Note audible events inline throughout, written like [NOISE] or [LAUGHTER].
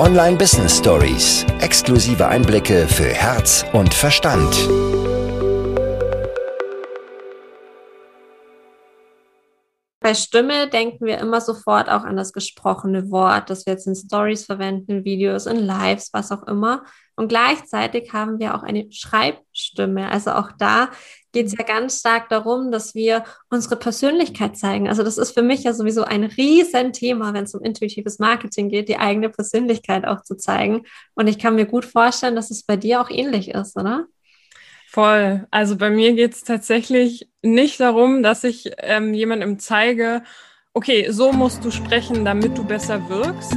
Online Business Stories. Exklusive Einblicke für Herz und Verstand. Bei Stimme denken wir immer sofort auch an das gesprochene Wort, das wir jetzt in Stories verwenden, Videos, in Lives, was auch immer. Und gleichzeitig haben wir auch eine Schreibstimme. Also auch da geht es ja ganz stark darum, dass wir unsere Persönlichkeit zeigen. Also das ist für mich ja sowieso ein Riesenthema, wenn es um intuitives Marketing geht, die eigene Persönlichkeit auch zu zeigen. Und ich kann mir gut vorstellen, dass es bei dir auch ähnlich ist, oder? Voll. Also bei mir geht es tatsächlich nicht darum, dass ich ähm, jemandem zeige, okay, so musst du sprechen, damit du besser wirkst,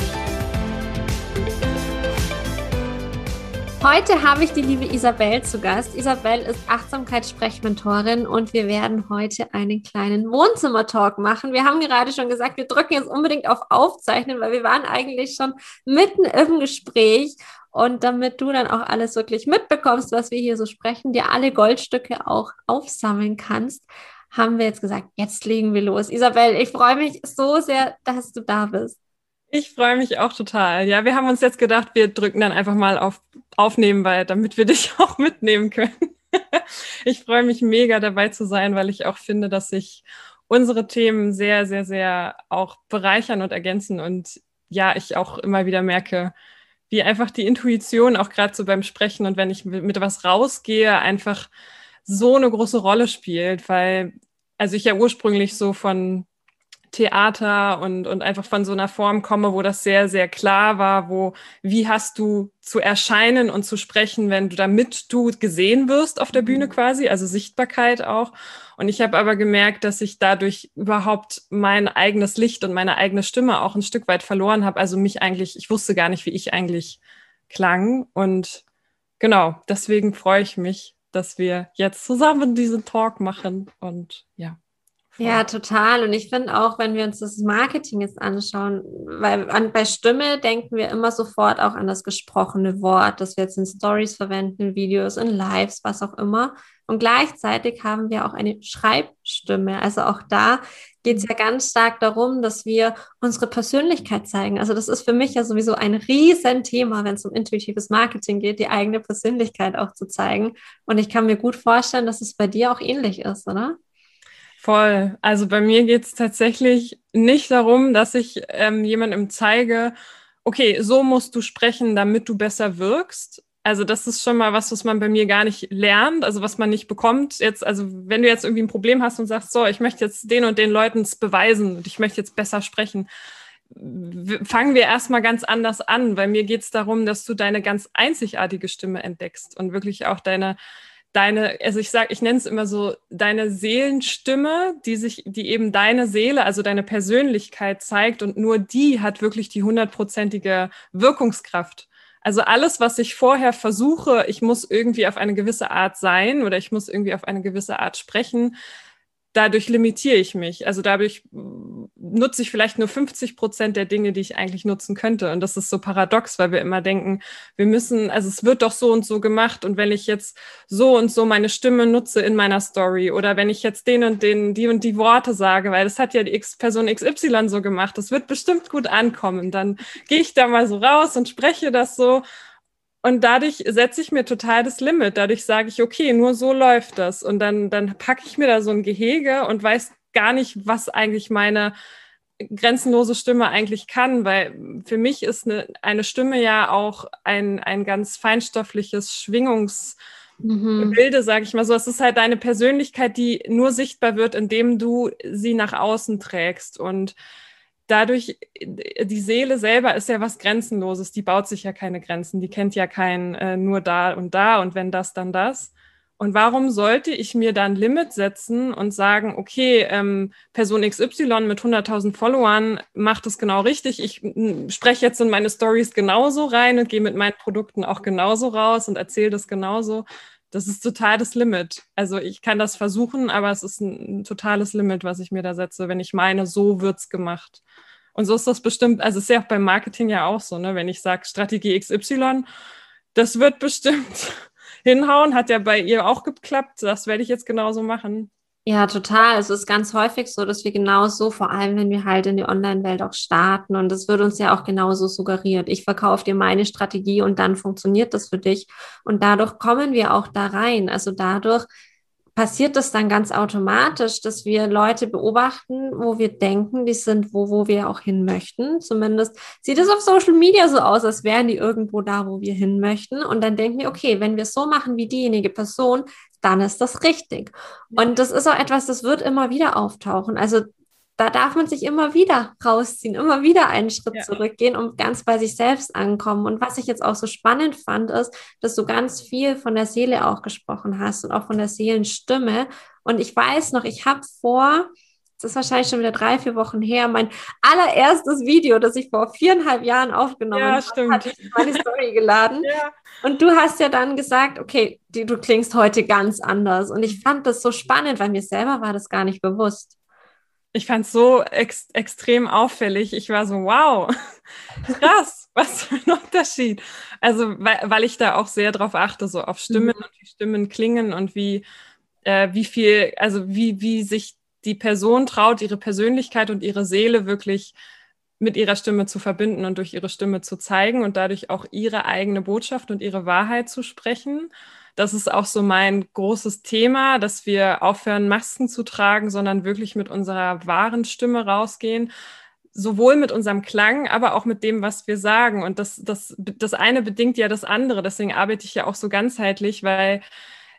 Heute habe ich die liebe Isabel zu Gast. Isabel ist Achtsamkeitssprechmentorin und wir werden heute einen kleinen Wohnzimmer-Talk machen. Wir haben gerade schon gesagt, wir drücken jetzt unbedingt auf Aufzeichnen, weil wir waren eigentlich schon mitten im Gespräch. Und damit du dann auch alles wirklich mitbekommst, was wir hier so sprechen, dir alle Goldstücke auch aufsammeln kannst, haben wir jetzt gesagt, jetzt legen wir los. Isabel, ich freue mich so sehr, dass du da bist. Ich freue mich auch total. Ja, wir haben uns jetzt gedacht, wir drücken dann einfach mal auf Aufnehmen, weil damit wir [LAUGHS] dich auch mitnehmen können. [LAUGHS] ich freue mich mega dabei zu sein, weil ich auch finde, dass sich unsere Themen sehr, sehr, sehr auch bereichern und ergänzen. Und ja, ich auch immer wieder merke, wie einfach die Intuition auch gerade so beim Sprechen und wenn ich mit was rausgehe, einfach so eine große Rolle spielt, weil also ich ja ursprünglich so von Theater und, und einfach von so einer Form komme, wo das sehr, sehr klar war, wo, wie hast du zu erscheinen und zu sprechen, wenn du damit du gesehen wirst auf der Bühne mhm. quasi, also Sichtbarkeit auch. Und ich habe aber gemerkt, dass ich dadurch überhaupt mein eigenes Licht und meine eigene Stimme auch ein Stück weit verloren habe. Also mich eigentlich, ich wusste gar nicht, wie ich eigentlich klang. Und genau, deswegen freue ich mich, dass wir jetzt zusammen diesen Talk machen. Und ja. Ja, total. Und ich finde auch, wenn wir uns das Marketing jetzt anschauen, weil an, bei Stimme denken wir immer sofort auch an das gesprochene Wort, das wir jetzt in Stories verwenden, Videos, in Lives, was auch immer. Und gleichzeitig haben wir auch eine Schreibstimme. Also auch da geht es ja ganz stark darum, dass wir unsere Persönlichkeit zeigen. Also das ist für mich ja sowieso ein Riesenthema, wenn es um intuitives Marketing geht, die eigene Persönlichkeit auch zu zeigen. Und ich kann mir gut vorstellen, dass es bei dir auch ähnlich ist, oder? Voll. Also bei mir geht es tatsächlich nicht darum, dass ich ähm, jemandem zeige, okay, so musst du sprechen, damit du besser wirkst. Also das ist schon mal was, was man bei mir gar nicht lernt, also was man nicht bekommt. Jetzt, also wenn du jetzt irgendwie ein Problem hast und sagst, so, ich möchte jetzt den und den Leuten es beweisen und ich möchte jetzt besser sprechen, fangen wir erstmal ganz anders an, weil mir geht es darum, dass du deine ganz einzigartige Stimme entdeckst und wirklich auch deine deine, also ich sage, ich nenne es immer so, deine Seelenstimme, die sich, die eben deine Seele, also deine Persönlichkeit zeigt und nur die hat wirklich die hundertprozentige Wirkungskraft. Also alles, was ich vorher versuche, ich muss irgendwie auf eine gewisse Art sein oder ich muss irgendwie auf eine gewisse Art sprechen, dadurch limitiere ich mich. Also dadurch nutze ich vielleicht nur 50 Prozent der Dinge, die ich eigentlich nutzen könnte. Und das ist so paradox, weil wir immer denken, wir müssen, also es wird doch so und so gemacht. Und wenn ich jetzt so und so meine Stimme nutze in meiner Story oder wenn ich jetzt den und den, die und die Worte sage, weil das hat ja die X Person XY so gemacht, das wird bestimmt gut ankommen. Dann gehe ich da mal so raus und spreche das so. Und dadurch setze ich mir total das Limit. Dadurch sage ich, okay, nur so läuft das. Und dann, dann packe ich mir da so ein Gehege und weiß gar nicht, was eigentlich meine grenzenlose Stimme eigentlich kann, weil für mich ist eine, eine Stimme ja auch ein, ein ganz feinstoffliches Schwingungs- mhm. sage ich mal so. Es ist halt deine Persönlichkeit, die nur sichtbar wird, indem du sie nach außen trägst. Und dadurch, die Seele selber ist ja was Grenzenloses, die baut sich ja keine Grenzen, die kennt ja kein äh, nur da und da und wenn das, dann das. Und warum sollte ich mir dann Limit setzen und sagen, okay, ähm, Person XY mit 100.000 Followern macht es genau richtig. Ich spreche jetzt in meine Stories genauso rein und gehe mit meinen Produkten auch genauso raus und erzähle das genauso. Das ist total das Limit. Also ich kann das versuchen, aber es ist ein, ein totales Limit, was ich mir da setze, wenn ich meine, so wird's gemacht. Und so ist das bestimmt, also es ist ja auch beim Marketing ja auch so, ne? Wenn ich sage Strategie XY, das wird bestimmt [LAUGHS] hinhauen. Hat ja bei ihr auch geklappt. Das werde ich jetzt genauso machen. Ja, total. Es ist ganz häufig so, dass wir genauso, vor allem wenn wir halt in die Online-Welt auch starten, und das wird uns ja auch genauso suggeriert. Ich verkaufe dir meine Strategie und dann funktioniert das für dich. Und dadurch kommen wir auch da rein. Also dadurch passiert das dann ganz automatisch, dass wir Leute beobachten, wo wir denken, die sind wo, wo wir auch hin möchten. Zumindest sieht es auf Social Media so aus, als wären die irgendwo da, wo wir hin möchten. Und dann denken wir, okay, wenn wir es so machen wie diejenige Person, dann ist das richtig. Und das ist auch etwas, das wird immer wieder auftauchen. Also da darf man sich immer wieder rausziehen, immer wieder einen Schritt ja. zurückgehen und ganz bei sich selbst ankommen. Und was ich jetzt auch so spannend fand, ist, dass du ganz viel von der Seele auch gesprochen hast und auch von der Seelenstimme. Und ich weiß noch, ich habe vor, das ist wahrscheinlich schon wieder drei, vier Wochen her, mein allererstes Video, das ich vor viereinhalb Jahren aufgenommen ja, habe, hatte ich meine Story geladen. [LAUGHS] Ja. Und du hast ja dann gesagt, okay, die, du klingst heute ganz anders. Und ich fand das so spannend, weil mir selber war das gar nicht bewusst ich fand es so ex extrem auffällig. Ich war so, wow, [LAUGHS] krass, was für ein Unterschied. Also, weil, weil ich da auch sehr drauf achte, so auf Stimmen mhm. und wie Stimmen klingen und wie, äh, wie viel, also wie, wie sich die Person traut, ihre Persönlichkeit und ihre Seele wirklich mit ihrer Stimme zu verbinden und durch ihre Stimme zu zeigen und dadurch auch ihre eigene Botschaft und ihre Wahrheit zu sprechen. Das ist auch so mein großes Thema, dass wir aufhören, Masken zu tragen, sondern wirklich mit unserer wahren Stimme rausgehen sowohl mit unserem Klang, aber auch mit dem, was wir sagen. Und das, das, das eine bedingt ja das andere. Deswegen arbeite ich ja auch so ganzheitlich, weil,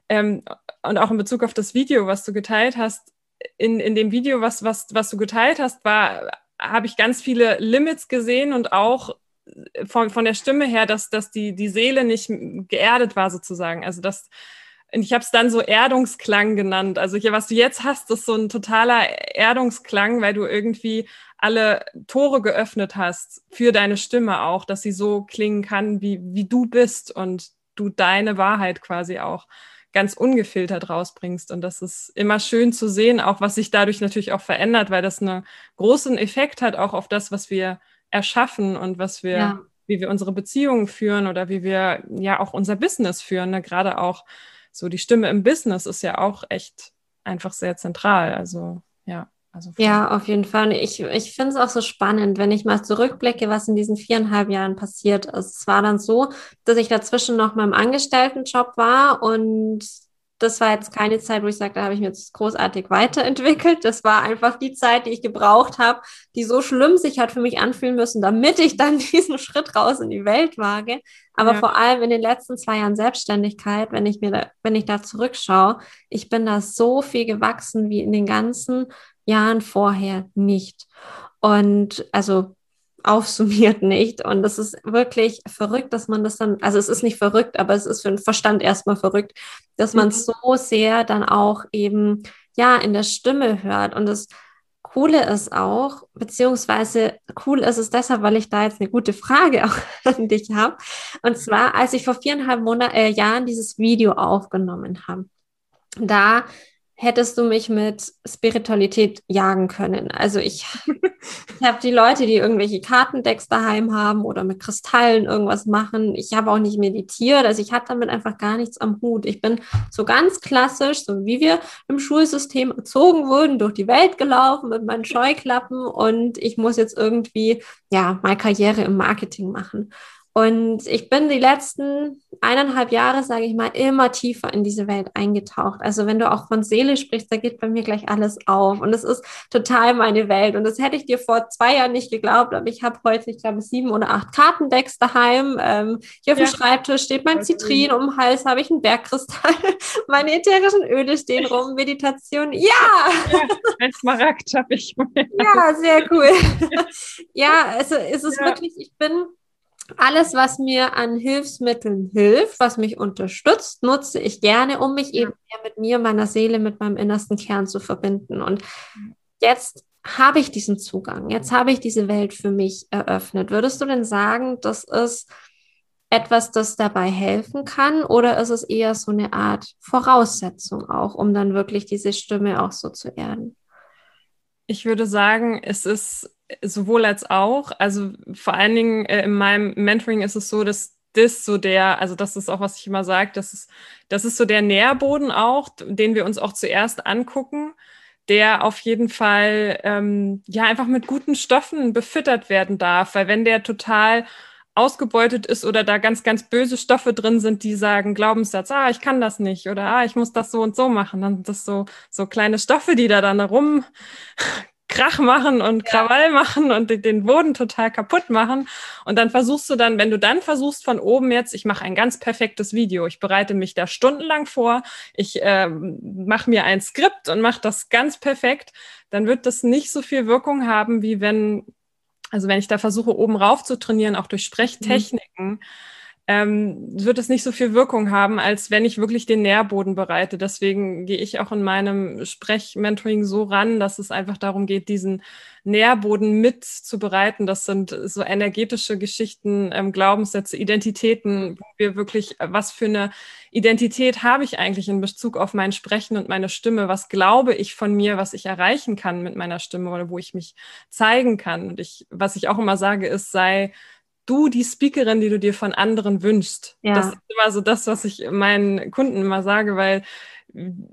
ähm, und auch in Bezug auf das Video, was du geteilt hast, in, in dem Video, was, was, was du geteilt hast, war, habe ich ganz viele Limits gesehen und auch von, von der Stimme her, dass, dass die, die Seele nicht geerdet war sozusagen. Also das, ich habe es dann so Erdungsklang genannt. Also hier, was du jetzt hast, ist so ein totaler Erdungsklang, weil du irgendwie alle Tore geöffnet hast für deine Stimme auch, dass sie so klingen kann, wie, wie du bist und du deine Wahrheit quasi auch ganz ungefiltert rausbringst. Und das ist immer schön zu sehen, auch was sich dadurch natürlich auch verändert, weil das einen großen Effekt hat auch auf das, was wir erschaffen und was wir, ja. wie wir unsere Beziehungen führen oder wie wir ja auch unser Business führen. Ne? Gerade auch so die Stimme im Business ist ja auch echt einfach sehr zentral. Also ja. Also ja, auf jeden Fall. Ich, ich finde es auch so spannend, wenn ich mal zurückblicke, was in diesen viereinhalb Jahren passiert ist. Es war dann so, dass ich dazwischen noch mal im Angestelltenjob war und das war jetzt keine Zeit, wo ich sage, da habe ich mich jetzt großartig weiterentwickelt. Das war einfach die Zeit, die ich gebraucht habe, die so schlimm sich hat für mich anfühlen müssen, damit ich dann [LAUGHS] diesen Schritt raus in die Welt wage. Aber ja. vor allem in den letzten zwei Jahren Selbstständigkeit, wenn ich mir da, wenn ich da zurückschaue, ich bin da so viel gewachsen wie in den ganzen Jahren vorher nicht. Und also aufsummiert nicht. Und es ist wirklich verrückt, dass man das dann, also es ist nicht verrückt, aber es ist für den Verstand erstmal verrückt, dass man mhm. so sehr dann auch eben, ja, in der Stimme hört. Und das Coole ist auch, beziehungsweise cool ist es deshalb, weil ich da jetzt eine gute Frage auch [LAUGHS] an dich habe. Und zwar, als ich vor viereinhalb Monat, äh, Jahren dieses Video aufgenommen habe, da hättest du mich mit Spiritualität jagen können. Also ich, [LAUGHS] ich habe die Leute, die irgendwelche Kartendecks daheim haben oder mit Kristallen irgendwas machen. Ich habe auch nicht meditiert, also ich hatte damit einfach gar nichts am Hut. Ich bin so ganz klassisch, so wie wir im Schulsystem erzogen wurden, durch die Welt gelaufen mit meinen Scheuklappen und ich muss jetzt irgendwie, ja, mal Karriere im Marketing machen. Und ich bin die letzten eineinhalb Jahre, sage ich mal, immer tiefer in diese Welt eingetaucht. Also wenn du auch von Seele sprichst, da geht bei mir gleich alles auf. Und es ist total meine Welt. Und das hätte ich dir vor zwei Jahren nicht geglaubt, aber ich habe heute, ich glaube, sieben oder acht Kartendecks daheim. Ähm, hier auf ja. dem Schreibtisch steht mein Zitrin, um den Hals habe ich einen Bergkristall. [LAUGHS] Meine ätherischen Öle stehen rum, Meditation. Ja! ja ein Smaragd habe ich. ja, sehr cool. [LAUGHS] ja, also es ist ja. wirklich, ich bin alles, was mir an Hilfsmitteln hilft, was mich unterstützt, nutze ich gerne, um mich eben mit mir, meiner Seele, mit meinem innersten Kern zu verbinden. Und jetzt habe ich diesen Zugang, jetzt habe ich diese Welt für mich eröffnet. Würdest du denn sagen, das ist etwas, das dabei helfen kann, oder ist es eher so eine Art Voraussetzung auch, um dann wirklich diese Stimme auch so zu erden? Ich würde sagen, es ist sowohl als auch. Also vor allen Dingen äh, in meinem Mentoring ist es so, dass das so der, also das ist auch, was ich immer sage, das ist, das ist so der Nährboden auch, den wir uns auch zuerst angucken, der auf jeden Fall ähm, ja einfach mit guten Stoffen befüttert werden darf, weil wenn der total ausgebeutet ist oder da ganz, ganz böse Stoffe drin sind, die sagen, Glaubenssatz, ah, ich kann das nicht oder ah, ich muss das so und so machen. Dann sind das so, so kleine Stoffe, die da dann rum [LAUGHS] Krach machen und Krawall machen und den Boden total kaputt machen. Und dann versuchst du dann, wenn du dann versuchst von oben jetzt, ich mache ein ganz perfektes Video, ich bereite mich da stundenlang vor, ich äh, mache mir ein Skript und mache das ganz perfekt, dann wird das nicht so viel Wirkung haben, wie wenn, also wenn ich da versuche, oben rauf zu trainieren, auch durch Sprechtechniken. Mhm ähm, wird es nicht so viel Wirkung haben, als wenn ich wirklich den Nährboden bereite. Deswegen gehe ich auch in meinem Sprechmentoring so ran, dass es einfach darum geht, diesen Nährboden mit zu bereiten. Das sind so energetische Geschichten, ähm, Glaubenssätze, Identitäten, wo wir wirklich, was für eine Identität habe ich eigentlich in Bezug auf mein Sprechen und meine Stimme? Was glaube ich von mir, was ich erreichen kann mit meiner Stimme oder wo ich mich zeigen kann? Und ich, was ich auch immer sage, ist, sei du die Speakerin, die du dir von anderen wünschst. Ja. Das ist immer so das, was ich meinen Kunden immer sage, weil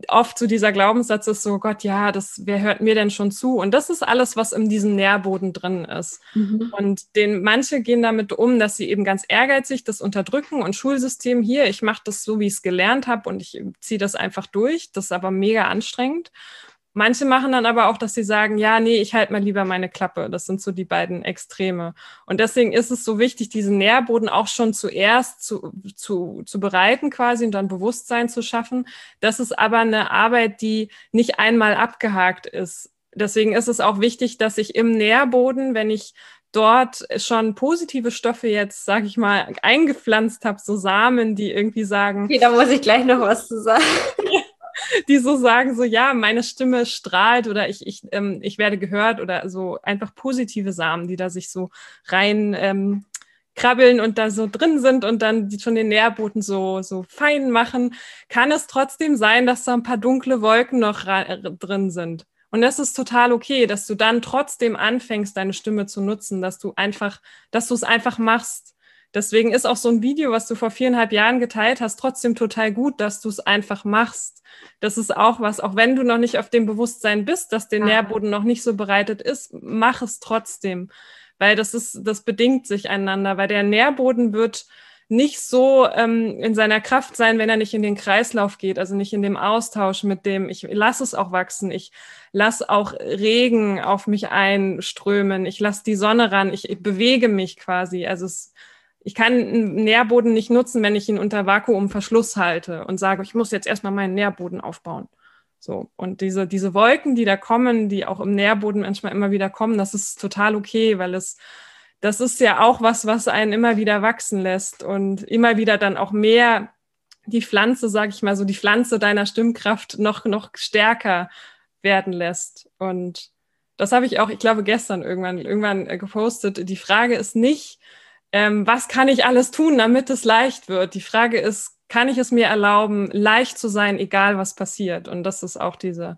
oft so dieser Glaubenssatz ist so, Gott, ja, das, wer hört mir denn schon zu? Und das ist alles, was in diesem Nährboden drin ist. Mhm. Und den, manche gehen damit um, dass sie eben ganz ehrgeizig das unterdrücken und Schulsystem hier, ich mache das so, wie ich es gelernt habe und ich ziehe das einfach durch. Das ist aber mega anstrengend. Manche machen dann aber auch, dass sie sagen, ja, nee, ich halte mal lieber meine Klappe. Das sind so die beiden Extreme. Und deswegen ist es so wichtig, diesen Nährboden auch schon zuerst zu, zu, zu bereiten quasi und dann Bewusstsein zu schaffen. Das ist aber eine Arbeit, die nicht einmal abgehakt ist. Deswegen ist es auch wichtig, dass ich im Nährboden, wenn ich dort schon positive Stoffe jetzt, sage ich mal, eingepflanzt habe, so Samen, die irgendwie sagen. Okay, da muss ich gleich noch was zu sagen. [LAUGHS] [LAUGHS] die so sagen, so ja, meine Stimme strahlt oder ich, ich, ähm, ich werde gehört oder so einfach positive Samen, die da sich so rein ähm, krabbeln und da so drin sind und dann schon den Nährboden so, so fein machen, kann es trotzdem sein, dass da ein paar dunkle Wolken noch drin sind. Und das ist total okay, dass du dann trotzdem anfängst, deine Stimme zu nutzen, dass du einfach, dass du es einfach machst. Deswegen ist auch so ein Video, was du vor viereinhalb Jahren geteilt hast, trotzdem total gut, dass du es einfach machst. Das ist auch was, auch wenn du noch nicht auf dem Bewusstsein bist, dass der Nährboden noch nicht so bereitet ist, mach es trotzdem. Weil das ist, das bedingt sich einander, weil der Nährboden wird nicht so ähm, in seiner Kraft sein, wenn er nicht in den Kreislauf geht, also nicht in dem Austausch mit dem, ich lasse es auch wachsen, ich lasse auch Regen auf mich einströmen, ich lasse die Sonne ran, ich, ich bewege mich quasi. Also es ich kann einen Nährboden nicht nutzen, wenn ich ihn unter Vakuumverschluss halte und sage, ich muss jetzt erstmal meinen Nährboden aufbauen. So. Und diese, diese Wolken, die da kommen, die auch im Nährboden manchmal immer wieder kommen, das ist total okay, weil es, das ist ja auch was, was einen immer wieder wachsen lässt und immer wieder dann auch mehr die Pflanze, sage ich mal so, die Pflanze deiner Stimmkraft noch, noch stärker werden lässt. Und das habe ich auch, ich glaube, gestern irgendwann, irgendwann äh, gepostet. Die Frage ist nicht, ähm, was kann ich alles tun, damit es leicht wird? Die Frage ist, kann ich es mir erlauben, leicht zu sein, egal was passiert? Und das ist auch diese,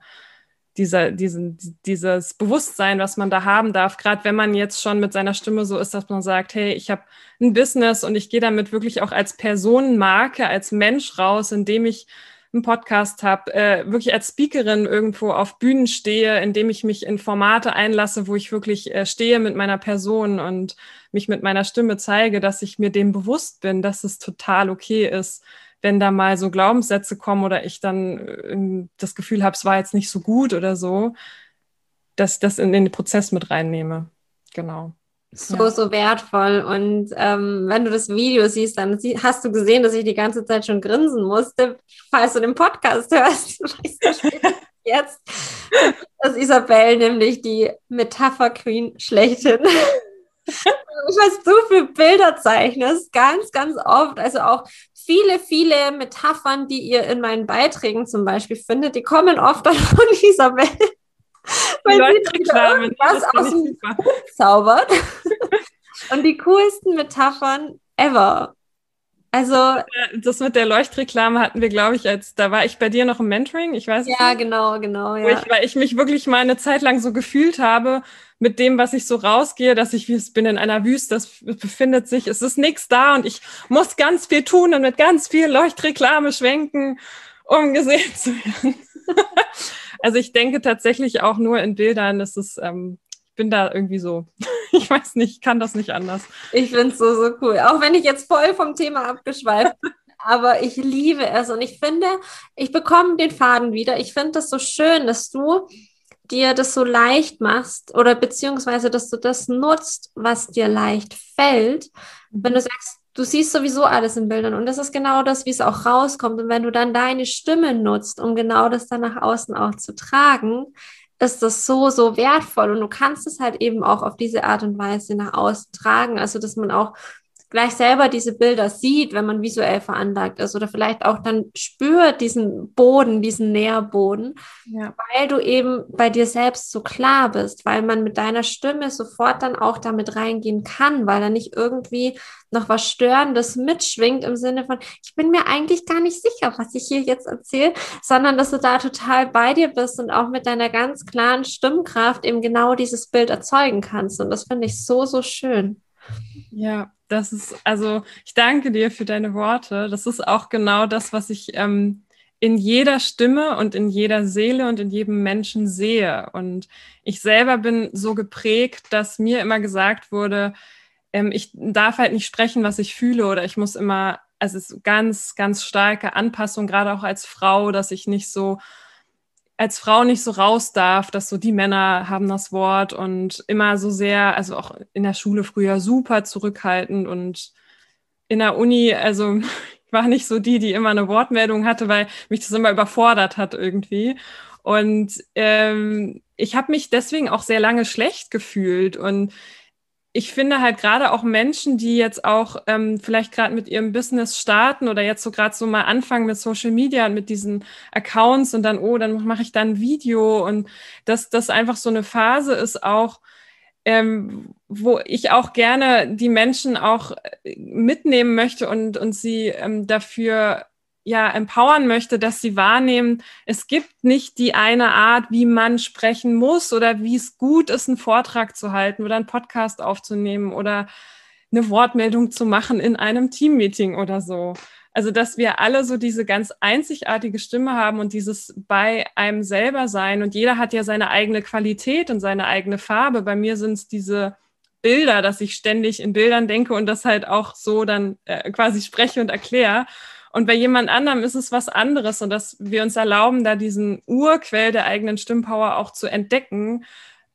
dieser, diesen, dieses Bewusstsein, was man da haben darf, gerade wenn man jetzt schon mit seiner Stimme so ist, dass man sagt, hey, ich habe ein Business und ich gehe damit wirklich auch als Personenmarke, als Mensch raus, indem ich einen Podcast habe, äh, wirklich als Speakerin irgendwo auf Bühnen stehe, indem ich mich in Formate einlasse, wo ich wirklich äh, stehe mit meiner Person und mich mit meiner Stimme zeige, dass ich mir dem bewusst bin, dass es total okay ist, wenn da mal so Glaubenssätze kommen oder ich dann äh, das Gefühl habe, es war jetzt nicht so gut oder so, dass ich das in, in den Prozess mit reinnehme. Genau so, ja. so wertvoll. Und ähm, wenn du das Video siehst, dann sie hast du gesehen, dass ich die ganze Zeit schon grinsen musste, falls du den Podcast [LAUGHS] hörst. Weißt du, jetzt ist Isabel nämlich die Metapher-Queen schlechthin. was du für Bilder zeichnest, ganz, ganz oft. Also auch viele, viele Metaphern, die ihr in meinen Beiträgen zum Beispiel findet, die kommen oft von [LAUGHS] Isabel. [LAUGHS] Weil sie irgendwas aus dem zaubert. [LAUGHS] Und die coolsten Metaphern ever. Also. Das mit der Leuchtreklame hatten wir, glaube ich, als da war ich bei dir noch im Mentoring. Ich weiß Ja, nicht. genau, genau. Ja. Ich, weil ich mich wirklich mal eine Zeit lang so gefühlt habe mit dem, was ich so rausgehe, dass ich wie es bin in einer Wüste, es befindet sich, es ist nichts da und ich muss ganz viel tun und mit ganz viel Leuchtreklame schwenken, um gesehen zu werden. [LAUGHS] Also ich denke tatsächlich auch nur in Bildern. Das ist, ähm, ich bin da irgendwie so. [LAUGHS] ich weiß nicht, ich kann das nicht anders. Ich finde es so, so cool. Auch wenn ich jetzt voll vom Thema abgeschweift bin. [LAUGHS] aber ich liebe es und ich finde, ich bekomme den Faden wieder. Ich finde das so schön, dass du dir das so leicht machst oder beziehungsweise, dass du das nutzt, was dir leicht fällt. Wenn du sagst, du siehst sowieso alles in Bildern und das ist genau das, wie es auch rauskommt. Und wenn du dann deine Stimme nutzt, um genau das dann nach außen auch zu tragen, ist das so, so wertvoll und du kannst es halt eben auch auf diese Art und Weise nach außen tragen. Also, dass man auch gleich selber diese Bilder sieht, wenn man visuell veranlagt ist oder vielleicht auch dann spürt diesen Boden, diesen Nährboden, ja. weil du eben bei dir selbst so klar bist, weil man mit deiner Stimme sofort dann auch damit reingehen kann, weil da nicht irgendwie noch was Störendes mitschwingt im Sinne von, ich bin mir eigentlich gar nicht sicher, was ich hier jetzt erzähle, sondern dass du da total bei dir bist und auch mit deiner ganz klaren Stimmkraft eben genau dieses Bild erzeugen kannst. Und das finde ich so, so schön. Ja, das ist, also ich danke dir für deine Worte. Das ist auch genau das, was ich ähm, in jeder Stimme und in jeder Seele und in jedem Menschen sehe. Und ich selber bin so geprägt, dass mir immer gesagt wurde, ähm, ich darf halt nicht sprechen, was ich fühle oder ich muss immer, also es ist ganz, ganz starke Anpassung, gerade auch als Frau, dass ich nicht so als Frau nicht so raus darf, dass so die Männer haben das Wort und immer so sehr, also auch in der Schule früher super zurückhaltend und in der Uni, also [LAUGHS] ich war nicht so die, die immer eine Wortmeldung hatte, weil mich das immer überfordert hat irgendwie. Und ähm, ich habe mich deswegen auch sehr lange schlecht gefühlt und ich finde halt gerade auch Menschen, die jetzt auch ähm, vielleicht gerade mit ihrem Business starten oder jetzt so gerade so mal anfangen mit Social Media und mit diesen Accounts und dann, oh, dann mache ich dann ein Video und dass das einfach so eine Phase ist auch, ähm, wo ich auch gerne die Menschen auch äh, mitnehmen möchte und, und sie ähm, dafür ja empowern möchte, dass sie wahrnehmen, es gibt nicht die eine Art, wie man sprechen muss oder wie es gut ist, einen Vortrag zu halten oder einen Podcast aufzunehmen oder eine Wortmeldung zu machen in einem Teammeeting oder so. Also, dass wir alle so diese ganz einzigartige Stimme haben und dieses bei einem selber sein. Und jeder hat ja seine eigene Qualität und seine eigene Farbe. Bei mir sind es diese Bilder, dass ich ständig in Bildern denke und das halt auch so dann äh, quasi spreche und erkläre. Und bei jemand anderem ist es was anderes und dass wir uns erlauben, da diesen Urquell der eigenen Stimmpower auch zu entdecken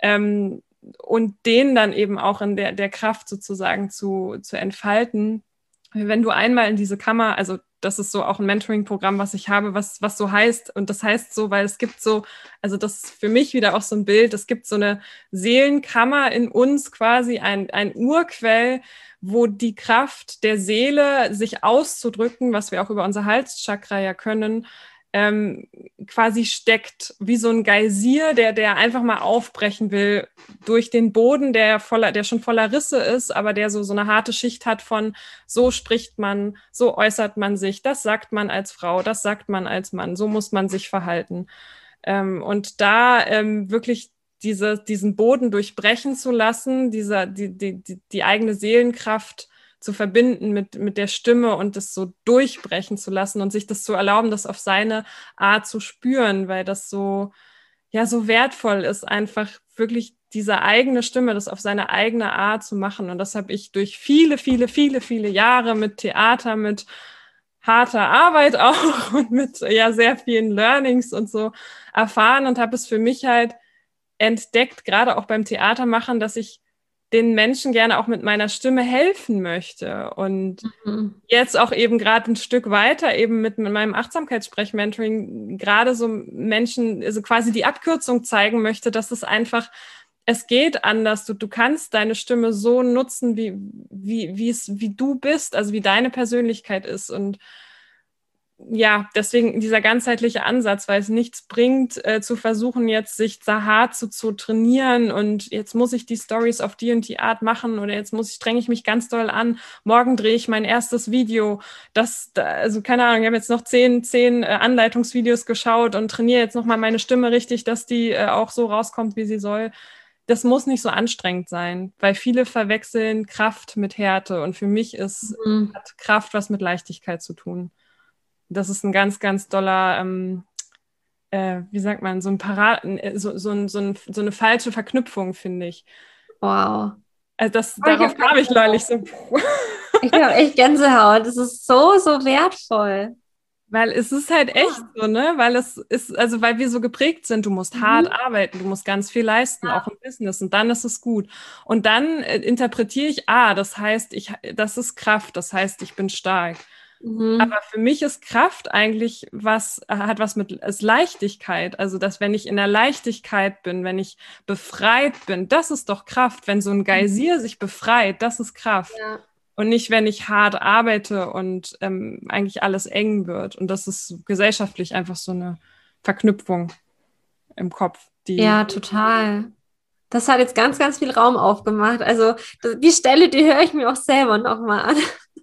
ähm, und den dann eben auch in der, der Kraft sozusagen zu, zu entfalten. Wenn du einmal in diese Kammer, also das ist so auch ein Mentoring-Programm, was ich habe, was, was so heißt. Und das heißt so, weil es gibt so, also das ist für mich wieder auch so ein Bild, es gibt so eine Seelenkammer in uns quasi, ein, ein Urquell, wo die Kraft der Seele, sich auszudrücken, was wir auch über unser Halschakra ja können, ähm, quasi steckt, wie so ein Geysir, der, der einfach mal aufbrechen will durch den Boden, der voller, der schon voller Risse ist, aber der so, so eine harte Schicht hat von so spricht man, so äußert man sich, das sagt man als Frau, das sagt man als Mann, so muss man sich verhalten. Ähm, und da ähm, wirklich diese, diesen Boden durchbrechen zu lassen, dieser, die, die, die, die eigene Seelenkraft zu verbinden mit, mit der Stimme und das so durchbrechen zu lassen und sich das zu erlauben, das auf seine Art zu spüren, weil das so, ja, so wertvoll ist, einfach wirklich diese eigene Stimme, das auf seine eigene Art zu machen. Und das habe ich durch viele, viele, viele, viele Jahre mit Theater, mit harter Arbeit [LAUGHS] auch und mit ja sehr vielen Learnings und so erfahren und habe es für mich halt entdeckt, gerade auch beim Theatermachen, dass ich den Menschen gerne auch mit meiner Stimme helfen möchte. Und mhm. jetzt auch eben gerade ein Stück weiter, eben mit, mit meinem Achtsamkeitssprech-Mentoring, gerade so Menschen, also quasi die Abkürzung zeigen möchte, dass es einfach, es geht anders. Du, du kannst deine Stimme so nutzen, wie, wie, wie es, wie du bist, also wie deine Persönlichkeit ist. Und ja, deswegen dieser ganzheitliche Ansatz, weil es nichts bringt, äh, zu versuchen, jetzt sich da hart zu, zu trainieren und jetzt muss ich die Stories auf die und die Art machen oder jetzt muss ich, strenge ich mich ganz doll an. Morgen drehe ich mein erstes Video. Das, also keine Ahnung, ich habe jetzt noch zehn, zehn äh, Anleitungsvideos geschaut und trainiere jetzt nochmal meine Stimme richtig, dass die äh, auch so rauskommt, wie sie soll. Das muss nicht so anstrengend sein, weil viele verwechseln Kraft mit Härte und für mich ist mhm. hat Kraft was mit Leichtigkeit zu tun das ist ein ganz, ganz doller, ähm, äh, wie sagt man, so ein Parat, äh, so, so, ein, so, ein, so eine falsche Verknüpfung, finde ich. Wow. Also das, oh, darauf kam ich neulich so. [LAUGHS] ich habe echt Gänsehaut. Das ist so, so wertvoll. Weil es ist halt echt so, ne? Weil es ist, also weil wir so geprägt sind, du musst mhm. hart arbeiten, du musst ganz viel leisten, ja. auch im Business, und dann ist es gut. Und dann äh, interpretiere ich, ah, das heißt, ich, das ist Kraft, das heißt, ich bin stark. Mhm. Aber für mich ist Kraft eigentlich was, hat was mit ist Leichtigkeit. Also, dass wenn ich in der Leichtigkeit bin, wenn ich befreit bin, das ist doch Kraft. Wenn so ein Geysir mhm. sich befreit, das ist Kraft. Ja. Und nicht, wenn ich hart arbeite und ähm, eigentlich alles eng wird. Und das ist gesellschaftlich einfach so eine Verknüpfung im Kopf. ja, total. Das hat jetzt ganz, ganz viel Raum aufgemacht. Also die Stelle, die höre ich mir auch selber nochmal an.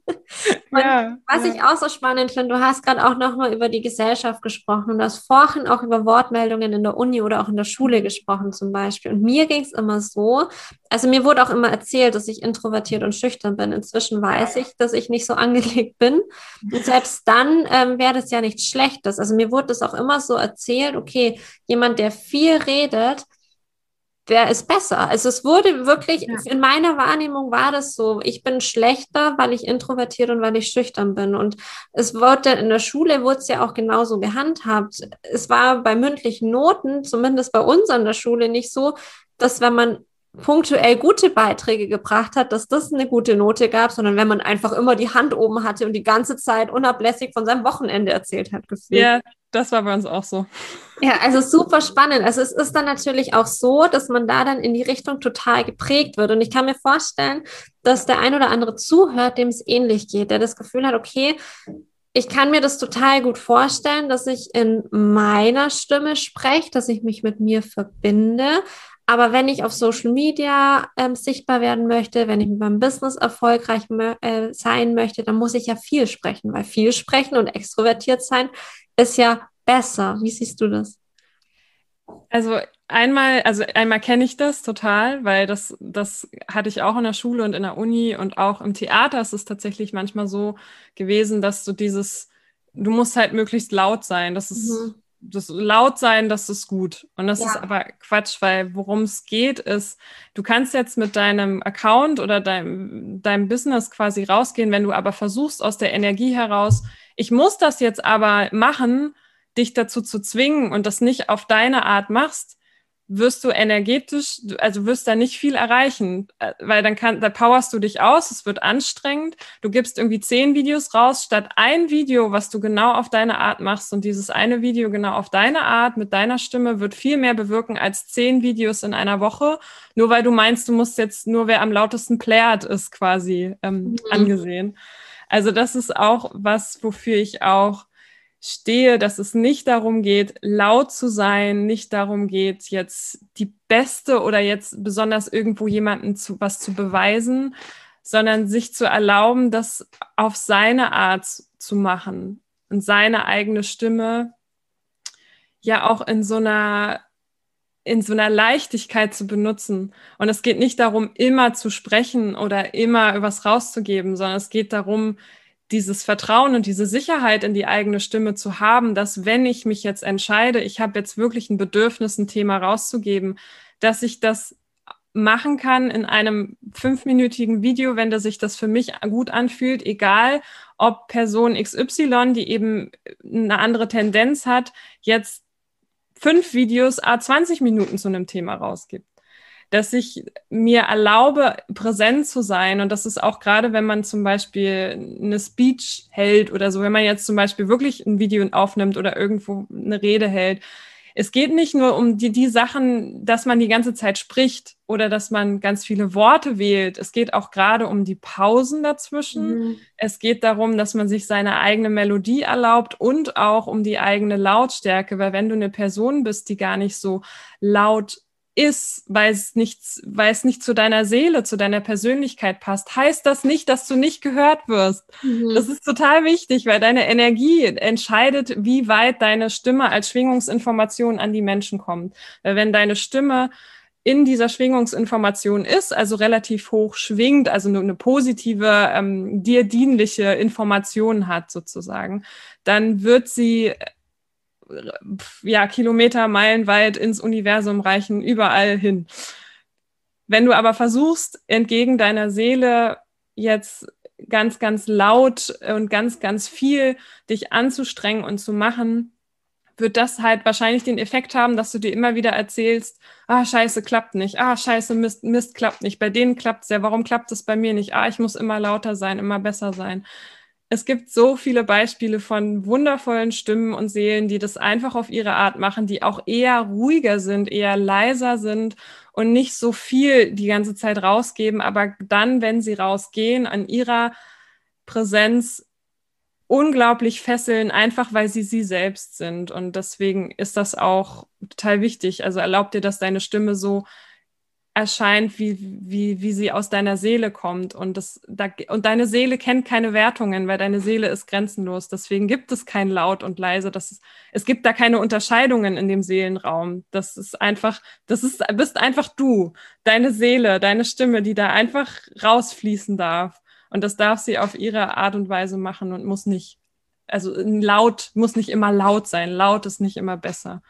[LAUGHS] ja, was ja. ich auch so spannend finde, du hast gerade auch nochmal über die Gesellschaft gesprochen und du hast vorhin auch über Wortmeldungen in der Uni oder auch in der Schule gesprochen zum Beispiel. Und mir ging es immer so, also mir wurde auch immer erzählt, dass ich introvertiert und schüchtern bin. Inzwischen weiß ich, dass ich nicht so angelegt bin. Und selbst dann ähm, wäre das ja nichts Schlechtes. Also mir wurde das auch immer so erzählt, okay, jemand, der viel redet, der ist besser. Also es wurde wirklich, ja. in meiner Wahrnehmung war das so, ich bin schlechter, weil ich introvertiert und weil ich schüchtern bin. Und es wurde in der Schule wurde es ja auch genauso gehandhabt. Es war bei mündlichen Noten, zumindest bei uns an der Schule, nicht so, dass wenn man punktuell gute Beiträge gebracht hat, dass das eine gute Note gab, sondern wenn man einfach immer die Hand oben hatte und die ganze Zeit unablässig von seinem Wochenende erzählt hat, gefühlt. Ja, das war bei uns auch so. Ja, also super spannend. Also es ist dann natürlich auch so, dass man da dann in die Richtung total geprägt wird. Und ich kann mir vorstellen, dass der ein oder andere zuhört, dem es ähnlich geht, der das Gefühl hat, okay, ich kann mir das total gut vorstellen, dass ich in meiner Stimme spreche, dass ich mich mit mir verbinde. Aber wenn ich auf Social Media ähm, sichtbar werden möchte, wenn ich mit meinem Business erfolgreich äh, sein möchte, dann muss ich ja viel sprechen, weil viel sprechen und extrovertiert sein ist ja besser. Wie siehst du das? Also einmal, also einmal kenne ich das total, weil das, das hatte ich auch in der Schule und in der Uni und auch im Theater ist es tatsächlich manchmal so gewesen, dass du dieses, du musst halt möglichst laut sein. Das ist mhm. Das laut sein, das ist gut. Und das ja. ist aber Quatsch, weil worum es geht, ist, du kannst jetzt mit deinem Account oder deinem, deinem Business quasi rausgehen, wenn du aber versuchst, aus der Energie heraus ich muss das jetzt aber machen, dich dazu zu zwingen und das nicht auf deine Art machst, wirst du energetisch, also wirst da nicht viel erreichen, äh, weil dann kann, da powerst du dich aus, es wird anstrengend, du gibst irgendwie zehn Videos raus, statt ein Video, was du genau auf deine Art machst und dieses eine Video genau auf deine Art mit deiner Stimme wird viel mehr bewirken als zehn Videos in einer Woche, nur weil du meinst, du musst jetzt nur wer am lautesten plärt ist quasi ähm, mhm. angesehen. Also das ist auch was, wofür ich auch stehe, dass es nicht darum geht, laut zu sein, nicht darum geht, jetzt die Beste oder jetzt besonders irgendwo jemanden zu was zu beweisen, sondern sich zu erlauben, das auf seine Art zu machen und seine eigene Stimme ja auch in so einer in so einer Leichtigkeit zu benutzen. Und es geht nicht darum, immer zu sprechen oder immer was rauszugeben, sondern es geht darum, dieses Vertrauen und diese Sicherheit in die eigene Stimme zu haben, dass wenn ich mich jetzt entscheide, ich habe jetzt wirklich ein Bedürfnis, ein Thema rauszugeben, dass ich das machen kann in einem fünfminütigen Video, wenn das sich das für mich gut anfühlt, egal ob Person XY, die eben eine andere Tendenz hat, jetzt fünf Videos a 20 Minuten zu einem Thema rausgibt. Dass ich mir erlaube, präsent zu sein. Und das ist auch gerade, wenn man zum Beispiel eine Speech hält oder so, wenn man jetzt zum Beispiel wirklich ein Video aufnimmt oder irgendwo eine Rede hält, es geht nicht nur um die, die Sachen, dass man die ganze Zeit spricht oder dass man ganz viele Worte wählt. Es geht auch gerade um die Pausen dazwischen. Mhm. Es geht darum, dass man sich seine eigene Melodie erlaubt und auch um die eigene Lautstärke, weil wenn du eine Person bist, die gar nicht so laut ist, weil es nicht, weil es nicht zu deiner Seele, zu deiner Persönlichkeit passt, heißt das nicht, dass du nicht gehört wirst. Mhm. Das ist total wichtig, weil deine Energie entscheidet, wie weit deine Stimme als Schwingungsinformation an die Menschen kommt. Weil wenn deine Stimme in dieser Schwingungsinformation ist, also relativ hoch schwingt, also nur eine positive, ähm, dir dienliche Information hat sozusagen, dann wird sie ja, Kilometer, Meilen weit ins Universum reichen, überall hin. Wenn du aber versuchst, entgegen deiner Seele jetzt ganz, ganz laut und ganz, ganz viel dich anzustrengen und zu machen, wird das halt wahrscheinlich den Effekt haben, dass du dir immer wieder erzählst, ah, scheiße, klappt nicht, ah, scheiße, Mist, Mist, klappt nicht. Bei denen klappt es ja, warum klappt es bei mir nicht? Ah, ich muss immer lauter sein, immer besser sein es gibt so viele Beispiele von wundervollen Stimmen und Seelen, die das einfach auf ihre Art machen, die auch eher ruhiger sind, eher leiser sind und nicht so viel die ganze Zeit rausgeben, aber dann, wenn sie rausgehen, an ihrer Präsenz unglaublich fesseln, einfach weil sie sie selbst sind. Und deswegen ist das auch total wichtig. Also erlaubt dir, dass deine Stimme so erscheint, wie, wie, wie sie aus deiner Seele kommt. Und, das, da, und deine Seele kennt keine Wertungen, weil deine Seele ist grenzenlos. Deswegen gibt es kein Laut und leise. Das ist, es gibt da keine Unterscheidungen in dem Seelenraum. Das ist einfach, das ist, bist einfach du, deine Seele, deine Stimme, die da einfach rausfließen darf. Und das darf sie auf ihre Art und Weise machen und muss nicht, also laut muss nicht immer laut sein. Laut ist nicht immer besser.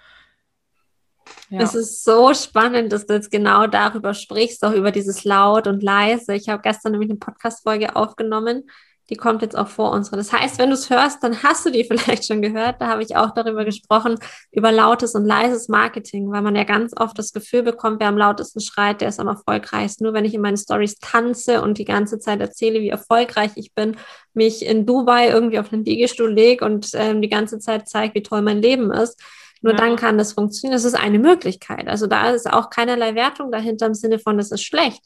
Es ist so spannend, dass du jetzt genau darüber sprichst, auch über dieses laut und leise. Ich habe gestern nämlich eine Podcast-Folge aufgenommen, die kommt jetzt auch vor unserer. Das heißt, wenn du es hörst, dann hast du die [LAUGHS] vielleicht schon gehört. Da habe ich auch darüber gesprochen, über lautes und leises Marketing, weil man ja ganz oft das Gefühl bekommt, wer am lautesten schreit, der ist am erfolgreichsten. Nur wenn ich in meinen Stories tanze und die ganze Zeit erzähle, wie erfolgreich ich bin, mich in Dubai irgendwie auf den Liegestuhl lege und ähm, die ganze Zeit zeige, wie toll mein Leben ist, nur ja. dann kann das funktionieren. Das ist eine Möglichkeit. Also da ist auch keinerlei Wertung dahinter im Sinne von, das ist schlecht.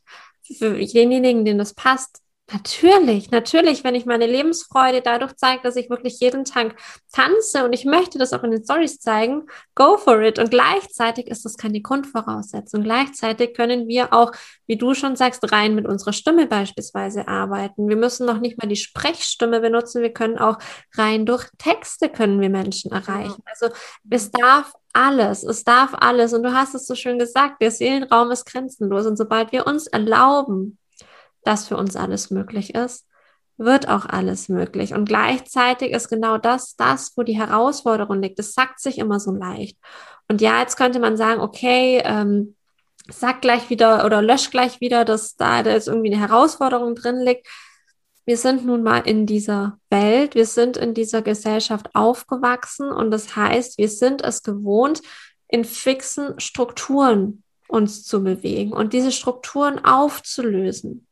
Für denjenigen, denen das passt, Natürlich, natürlich, wenn ich meine Lebensfreude dadurch zeige, dass ich wirklich jeden Tag tanze und ich möchte das auch in den Stories zeigen, go for it. Und gleichzeitig ist das keine Grundvoraussetzung. Gleichzeitig können wir auch, wie du schon sagst, rein mit unserer Stimme beispielsweise arbeiten. Wir müssen noch nicht mal die Sprechstimme benutzen. Wir können auch rein durch Texte können wir Menschen erreichen. Also es darf alles, es darf alles. Und du hast es so schön gesagt, der Seelenraum ist grenzenlos. Und sobald wir uns erlauben, dass für uns alles möglich ist, wird auch alles möglich. Und gleichzeitig ist genau das, das, wo die Herausforderung liegt. Es sagt sich immer so leicht. Und ja, jetzt könnte man sagen, okay, ähm, sag gleich wieder oder lösch gleich wieder, dass da jetzt irgendwie eine Herausforderung drin liegt. Wir sind nun mal in dieser Welt, wir sind in dieser Gesellschaft aufgewachsen und das heißt, wir sind es gewohnt, in fixen Strukturen uns zu bewegen und diese Strukturen aufzulösen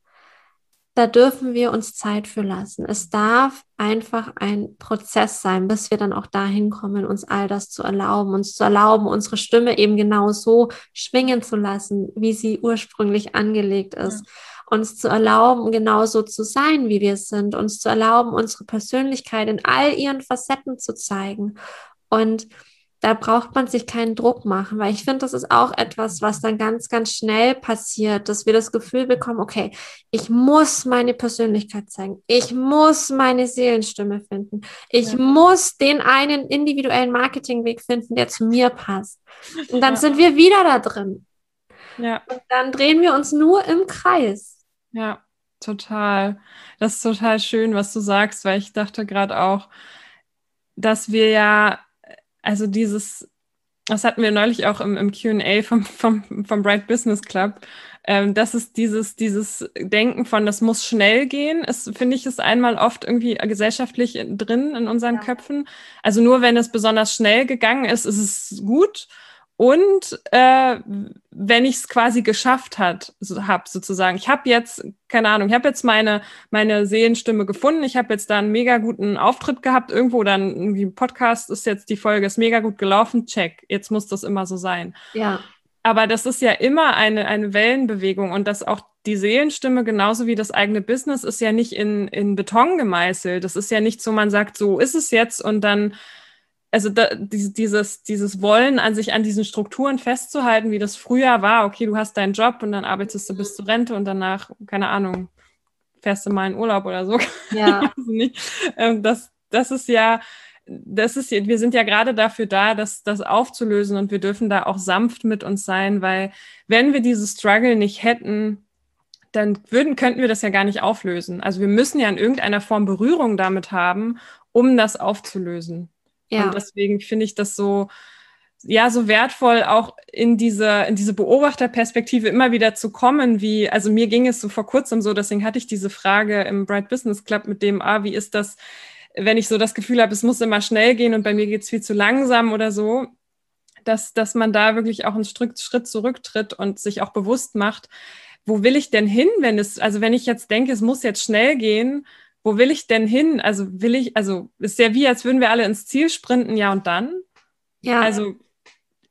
da dürfen wir uns Zeit für lassen. Es darf einfach ein Prozess sein, bis wir dann auch dahin kommen, uns all das zu erlauben, uns zu erlauben, unsere Stimme eben genau so schwingen zu lassen, wie sie ursprünglich angelegt ist. Ja. Uns zu erlauben, genauso zu sein, wie wir sind, uns zu erlauben, unsere Persönlichkeit in all ihren Facetten zu zeigen. Und da braucht man sich keinen Druck machen, weil ich finde, das ist auch etwas, was dann ganz, ganz schnell passiert, dass wir das Gefühl bekommen, okay, ich muss meine Persönlichkeit zeigen, ich muss meine Seelenstimme finden, ich ja. muss den einen individuellen Marketingweg finden, der zu mir passt. Und dann ja. sind wir wieder da drin. Ja. Und dann drehen wir uns nur im Kreis. Ja, total. Das ist total schön, was du sagst, weil ich dachte gerade auch, dass wir ja also dieses, das hatten wir neulich auch im, im QA vom, vom, vom Bright Business Club, ähm, das ist dieses, dieses Denken von, das muss schnell gehen, ist, finde ich, ist einmal oft irgendwie gesellschaftlich drin in unseren ja. Köpfen. Also nur wenn es besonders schnell gegangen ist, ist es gut. Und äh, wenn ich es quasi geschafft hat, so, habe sozusagen, ich habe jetzt, keine Ahnung, ich habe jetzt meine, meine Seelenstimme gefunden, ich habe jetzt da einen mega guten Auftritt gehabt, irgendwo dann irgendwie ein Podcast ist jetzt die Folge, ist mega gut gelaufen, check, jetzt muss das immer so sein. Ja. Aber das ist ja immer eine, eine Wellenbewegung und dass auch die Seelenstimme genauso wie das eigene Business ist ja nicht in, in Beton gemeißelt. Das ist ja nicht so, man sagt, so ist es jetzt und dann also da, dieses, dieses Wollen an sich an diesen Strukturen festzuhalten, wie das früher war, okay, du hast deinen Job und dann arbeitest du bis zur Rente und danach, keine Ahnung, fährst du mal in Urlaub oder so. Ja. [LAUGHS] Ähm, das, das ist ja, das ist, wir sind ja gerade dafür da, das, das aufzulösen und wir dürfen da auch sanft mit uns sein, weil wenn wir dieses Struggle nicht hätten, dann würden, könnten wir das ja gar nicht auflösen. Also wir müssen ja in irgendeiner Form Berührung damit haben, um das aufzulösen. Ja. Und deswegen finde ich das so, ja, so wertvoll, auch in diese, in diese Beobachterperspektive immer wieder zu kommen, wie, also mir ging es so vor kurzem so, deswegen hatte ich diese Frage im Bright Business Club mit dem, ah, wie ist das, wenn ich so das Gefühl habe, es muss immer schnell gehen und bei mir geht es viel zu langsam oder so, dass, dass man da wirklich auch einen Schritt, Schritt zurücktritt und sich auch bewusst macht, wo will ich denn hin, wenn es, also wenn ich jetzt denke, es muss jetzt schnell gehen, wo will ich denn hin? Also will ich, also ist ja wie, als würden wir alle ins Ziel sprinten, ja und dann? Ja. Also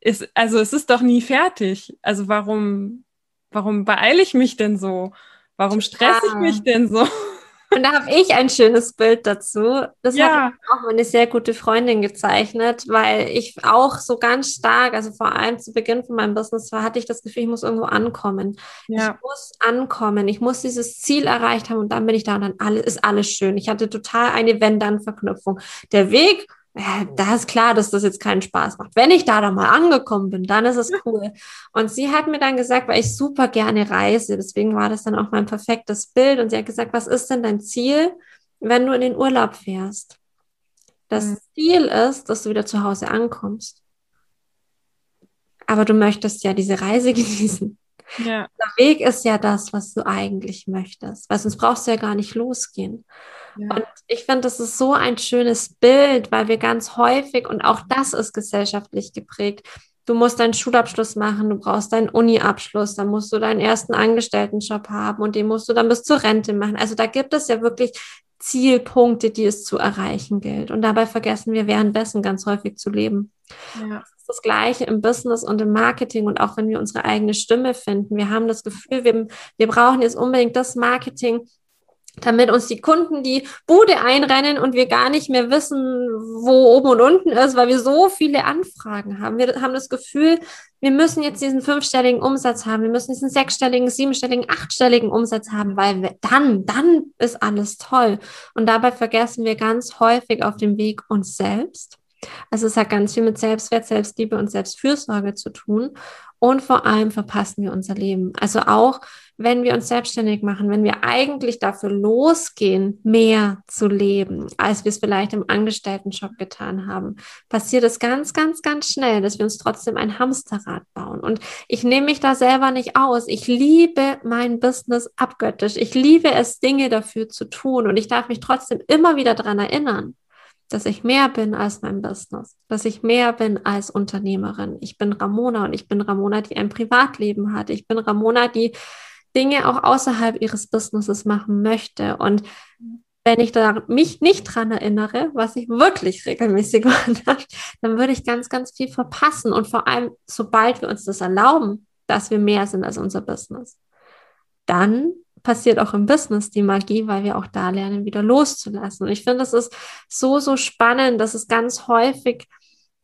ist, also es ist doch nie fertig. Also warum, warum beeile ich mich denn so? Warum stresse ich mich denn so? Und da habe ich ein schönes Bild dazu. Das ja. hat auch meine sehr gute Freundin gezeichnet, weil ich auch so ganz stark, also vor allem zu Beginn von meinem Business war, hatte ich das Gefühl, ich muss irgendwo ankommen. Ja. Ich muss ankommen, ich muss dieses Ziel erreicht haben und dann bin ich da und dann alles, ist alles schön. Ich hatte total eine Wenn-Dann-Verknüpfung. Der Weg ja, da ist klar, dass das jetzt keinen Spaß macht. Wenn ich da dann mal angekommen bin, dann ist es cool. Und sie hat mir dann gesagt, weil ich super gerne reise, deswegen war das dann auch mein perfektes Bild. Und sie hat gesagt, was ist denn dein Ziel, wenn du in den Urlaub fährst? Das mhm. Ziel ist, dass du wieder zu Hause ankommst. Aber du möchtest ja diese Reise [LAUGHS] genießen. Ja. Der Weg ist ja das, was du eigentlich möchtest, weil sonst brauchst du ja gar nicht losgehen. Ja. Und ich finde, das ist so ein schönes Bild, weil wir ganz häufig, und auch das ist gesellschaftlich geprägt, du musst deinen Schulabschluss machen, du brauchst deinen Uni-Abschluss, dann musst du deinen ersten Angestelltenjob haben und den musst du dann bis zur Rente machen. Also da gibt es ja wirklich Zielpunkte, die es zu erreichen gilt. Und dabei vergessen wir währenddessen ganz häufig zu leben. Ja. Das ist das Gleiche im Business und im Marketing und auch wenn wir unsere eigene Stimme finden. Wir haben das Gefühl, wir, wir brauchen jetzt unbedingt das Marketing, damit uns die Kunden die Bude einrennen und wir gar nicht mehr wissen, wo oben und unten ist, weil wir so viele Anfragen haben. Wir haben das Gefühl, wir müssen jetzt diesen fünfstelligen Umsatz haben, wir müssen diesen sechsstelligen, siebenstelligen, achtstelligen Umsatz haben, weil wir, dann, dann ist alles toll. Und dabei vergessen wir ganz häufig auf dem Weg uns selbst. Also es hat ganz viel mit Selbstwert, Selbstliebe und Selbstfürsorge zu tun. Und vor allem verpassen wir unser Leben. Also auch wenn wir uns selbstständig machen, wenn wir eigentlich dafür losgehen, mehr zu leben, als wir es vielleicht im Angestelltenjob getan haben, passiert es ganz, ganz, ganz schnell, dass wir uns trotzdem ein Hamsterrad bauen. Und ich nehme mich da selber nicht aus. Ich liebe mein Business abgöttisch. Ich liebe es, Dinge dafür zu tun. Und ich darf mich trotzdem immer wieder daran erinnern, dass ich mehr bin als mein Business, dass ich mehr bin als Unternehmerin. Ich bin Ramona und ich bin Ramona, die ein Privatleben hat. Ich bin Ramona, die Dinge auch außerhalb ihres Businesses machen möchte. Und wenn ich da mich nicht dran erinnere, was ich wirklich regelmäßig [LAUGHS] mache, dann würde ich ganz, ganz viel verpassen. Und vor allem, sobald wir uns das erlauben, dass wir mehr sind als unser Business, dann passiert auch im Business die Magie, weil wir auch da lernen, wieder loszulassen. Und ich finde, das ist so, so spannend, dass es ganz häufig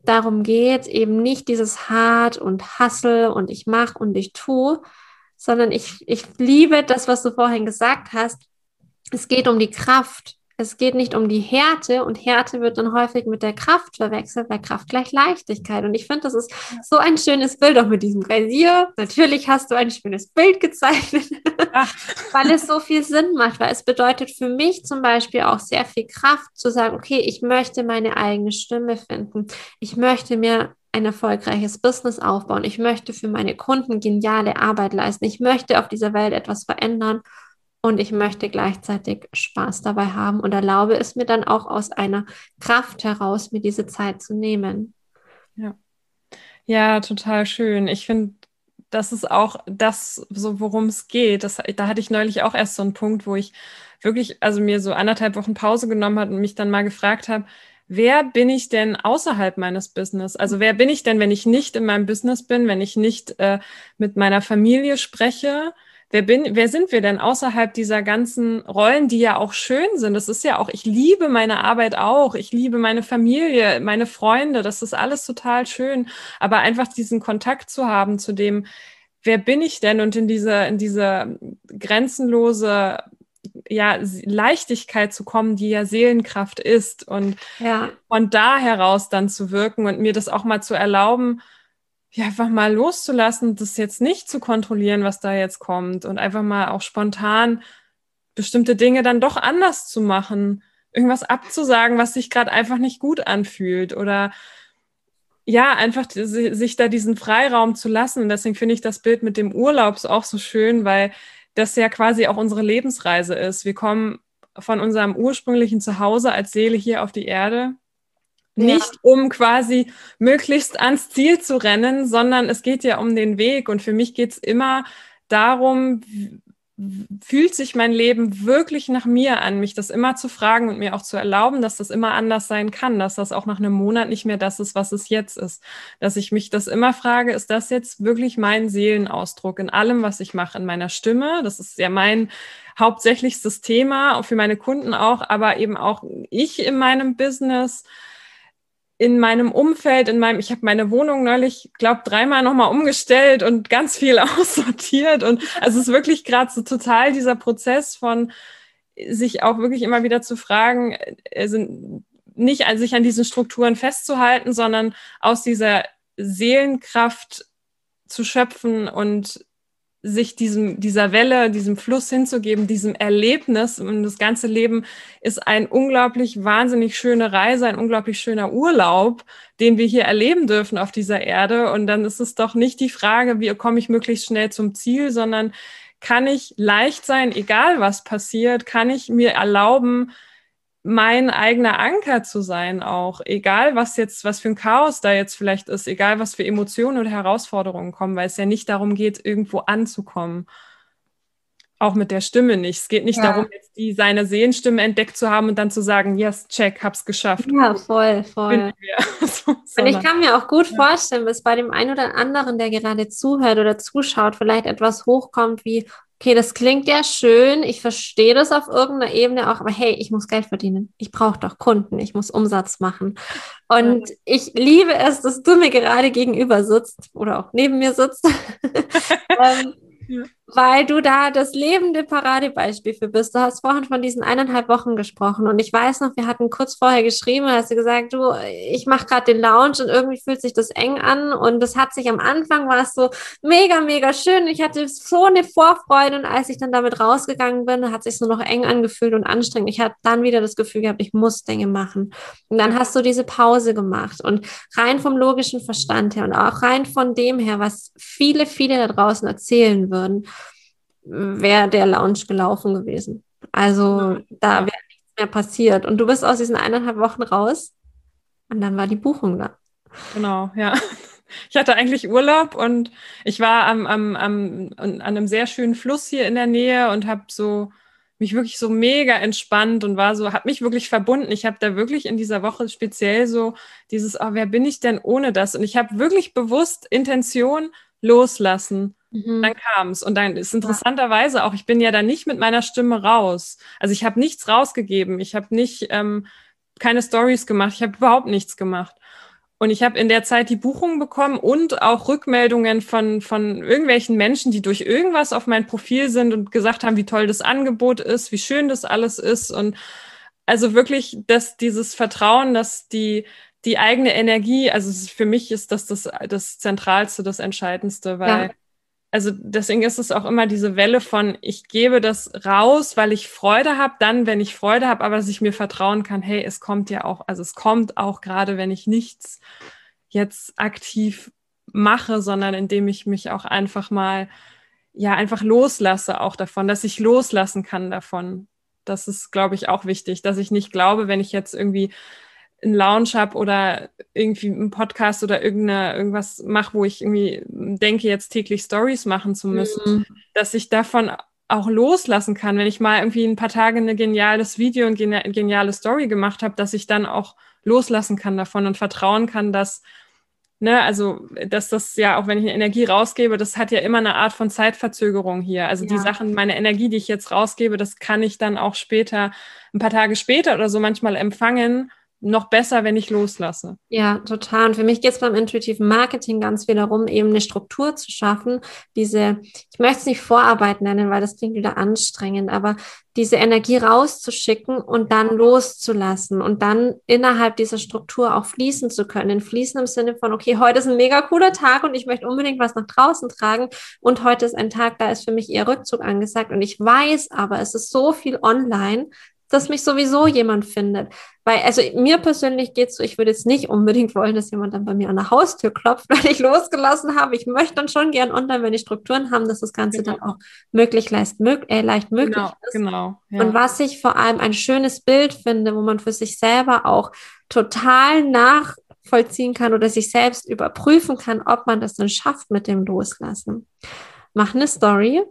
darum geht, eben nicht dieses hart und hassel und ich mache und ich tue, sondern ich, ich liebe das, was du vorhin gesagt hast. Es geht um die Kraft. Es geht nicht um die Härte und Härte wird dann häufig mit der Kraft verwechselt, weil Kraft gleich Leichtigkeit. Und ich finde, das ist so ein schönes Bild auch mit diesem Rasier. Natürlich hast du ein schönes Bild gezeichnet, [LAUGHS] [LAUGHS] weil es so viel Sinn macht, weil es bedeutet für mich zum Beispiel auch sehr viel Kraft zu sagen, okay, ich möchte meine eigene Stimme finden. Ich möchte mir ein erfolgreiches Business aufbauen. Ich möchte für meine Kunden geniale Arbeit leisten. Ich möchte auf dieser Welt etwas verändern und ich möchte gleichzeitig Spaß dabei haben und erlaube es mir dann auch aus einer Kraft heraus, mir diese Zeit zu nehmen. Ja, ja total schön. Ich finde, das ist auch das, so worum es geht. Das, da hatte ich neulich auch erst so einen Punkt, wo ich wirklich, also mir so anderthalb Wochen Pause genommen habe und mich dann mal gefragt habe, wer bin ich denn außerhalb meines Business? Also wer bin ich denn, wenn ich nicht in meinem Business bin, wenn ich nicht äh, mit meiner Familie spreche? wer bin, wer sind wir denn außerhalb dieser ganzen Rollen, die ja auch schön sind? Das ist ja auch, ich liebe meine Arbeit auch, ich liebe meine Familie, meine Freunde, das ist alles total schön. Aber einfach diesen Kontakt zu haben zu dem, wer bin ich denn und in diese, in diese grenzenlose ja, Leichtigkeit zu kommen, die ja Seelenkraft ist und ja. von da heraus dann zu wirken und mir das auch mal zu erlauben, ja, einfach mal loszulassen, das jetzt nicht zu kontrollieren, was da jetzt kommt und einfach mal auch spontan bestimmte Dinge dann doch anders zu machen, irgendwas abzusagen, was sich gerade einfach nicht gut anfühlt oder ja, einfach sich da diesen Freiraum zu lassen. Und deswegen finde ich das Bild mit dem Urlaub auch so schön, weil das ja quasi auch unsere Lebensreise ist. Wir kommen von unserem ursprünglichen Zuhause als Seele hier auf die Erde nicht um quasi möglichst ans Ziel zu rennen, sondern es geht ja um den Weg. Und für mich geht es immer darum, fühlt sich mein Leben wirklich nach mir an, mich das immer zu fragen und mir auch zu erlauben, dass das immer anders sein kann, dass das auch nach einem Monat nicht mehr das ist, was es jetzt ist. Dass ich mich das immer frage, ist das jetzt wirklich mein Seelenausdruck in allem, was ich mache, in meiner Stimme? Das ist ja mein hauptsächlichstes Thema, auch für meine Kunden auch, aber eben auch ich in meinem Business in meinem Umfeld, in meinem, ich habe meine Wohnung neulich, glaube dreimal nochmal umgestellt und ganz viel [LAUGHS] aussortiert. Und also es ist wirklich gerade so total dieser Prozess von sich auch wirklich immer wieder zu fragen, also nicht an sich an diesen Strukturen festzuhalten, sondern aus dieser Seelenkraft zu schöpfen und sich diesem, dieser Welle, diesem Fluss hinzugeben, diesem Erlebnis. Und das ganze Leben ist ein unglaublich wahnsinnig schöne Reise, ein unglaublich schöner Urlaub, den wir hier erleben dürfen auf dieser Erde. Und dann ist es doch nicht die Frage, wie komme ich möglichst schnell zum Ziel, sondern kann ich leicht sein, egal was passiert, kann ich mir erlauben, mein eigener Anker zu sein auch, egal was jetzt, was für ein Chaos da jetzt vielleicht ist, egal was für Emotionen oder Herausforderungen kommen, weil es ja nicht darum geht, irgendwo anzukommen. Auch mit der Stimme nicht. Es geht nicht ja. darum, jetzt die, seine Sehenstimme entdeckt zu haben und dann zu sagen, yes, check, hab's geschafft. Ja, voll, voll. [LAUGHS] so, und ich kann mir auch gut ja. vorstellen, dass bei dem einen oder anderen, der gerade zuhört oder zuschaut, vielleicht etwas hochkommt wie, okay, das klingt ja schön, ich verstehe das auf irgendeiner Ebene auch, aber hey, ich muss Geld verdienen. Ich brauche doch Kunden, ich muss Umsatz machen. Und ja. ich liebe es, dass du mir gerade gegenüber sitzt oder auch neben mir sitzt. [LAUGHS] ähm, ja weil du da das lebende Paradebeispiel für bist. Du hast vorhin von diesen eineinhalb Wochen gesprochen und ich weiß noch, wir hatten kurz vorher geschrieben, hast du gesagt, du, ich mache gerade den Lounge und irgendwie fühlt sich das eng an und das hat sich am Anfang war es so mega, mega schön. Ich hatte so eine Vorfreude und als ich dann damit rausgegangen bin, hat sich so noch eng angefühlt und anstrengend. Ich hatte dann wieder das Gefühl gehabt, ich muss Dinge machen. Und dann hast du diese Pause gemacht und rein vom logischen Verstand her und auch rein von dem her, was viele, viele da draußen erzählen würden, wäre der Lounge gelaufen gewesen. Also da wäre nichts mehr passiert. Und du bist aus diesen eineinhalb Wochen raus und dann war die Buchung da. Genau, ja. Ich hatte eigentlich Urlaub und ich war am, am, am, an einem sehr schönen Fluss hier in der Nähe und habe so mich wirklich so mega entspannt und war so, habe mich wirklich verbunden. Ich habe da wirklich in dieser Woche speziell so dieses, oh, wer bin ich denn ohne das? Und ich habe wirklich bewusst Intention loslassen Mhm. Dann kam es. Und dann ist interessanterweise auch, ich bin ja dann nicht mit meiner Stimme raus. Also ich habe nichts rausgegeben. Ich habe nicht ähm, keine Stories gemacht. Ich habe überhaupt nichts gemacht. Und ich habe in der Zeit die Buchungen bekommen und auch Rückmeldungen von, von irgendwelchen Menschen, die durch irgendwas auf mein Profil sind und gesagt haben, wie toll das Angebot ist, wie schön das alles ist. Und also wirklich, dass dieses Vertrauen, dass die, die eigene Energie, also für mich ist das das, das Zentralste, das Entscheidendste, weil ja also deswegen ist es auch immer diese Welle von, ich gebe das raus, weil ich Freude habe, dann, wenn ich Freude habe, aber dass ich mir vertrauen kann, hey, es kommt ja auch, also es kommt auch gerade, wenn ich nichts jetzt aktiv mache, sondern indem ich mich auch einfach mal, ja, einfach loslasse auch davon, dass ich loslassen kann davon. Das ist, glaube ich, auch wichtig, dass ich nicht glaube, wenn ich jetzt irgendwie einen Lounge habe oder irgendwie einen Podcast oder irgendeine, irgendwas mache, wo ich irgendwie denke, jetzt täglich Stories machen zu müssen, mhm. dass ich davon auch loslassen kann, wenn ich mal irgendwie ein paar Tage ein geniales Video und eine geniale Story gemacht habe, dass ich dann auch loslassen kann davon und vertrauen kann, dass, ne, also, dass das ja, auch wenn ich eine Energie rausgebe, das hat ja immer eine Art von Zeitverzögerung hier. Also ja. die Sachen, meine Energie, die ich jetzt rausgebe, das kann ich dann auch später, ein paar Tage später oder so manchmal empfangen noch besser, wenn ich loslasse. Ja, total. Und für mich geht es beim intuitiven Marketing ganz viel darum, eben eine Struktur zu schaffen. Diese, ich möchte es nicht Vorarbeit nennen, weil das klingt wieder anstrengend, aber diese Energie rauszuschicken und dann loszulassen und dann innerhalb dieser Struktur auch fließen zu können. Fließen im Sinne von, okay, heute ist ein mega cooler Tag und ich möchte unbedingt was nach draußen tragen und heute ist ein Tag, da ist für mich eher Rückzug angesagt und ich weiß aber, es ist so viel online, dass mich sowieso jemand findet. Weil, also mir persönlich geht es so, ich würde jetzt nicht unbedingt wollen, dass jemand dann bei mir an der Haustür klopft, [LAUGHS] weil ich losgelassen habe. Ich möchte dann schon gern online, wenn die Strukturen haben, dass das Ganze genau. dann auch möglich leicht, mög äh, leicht möglich genau, ist. Genau, ja. Und was ich vor allem ein schönes Bild finde, wo man für sich selber auch total nachvollziehen kann oder sich selbst überprüfen kann, ob man das dann schafft mit dem Loslassen. Mach eine Story,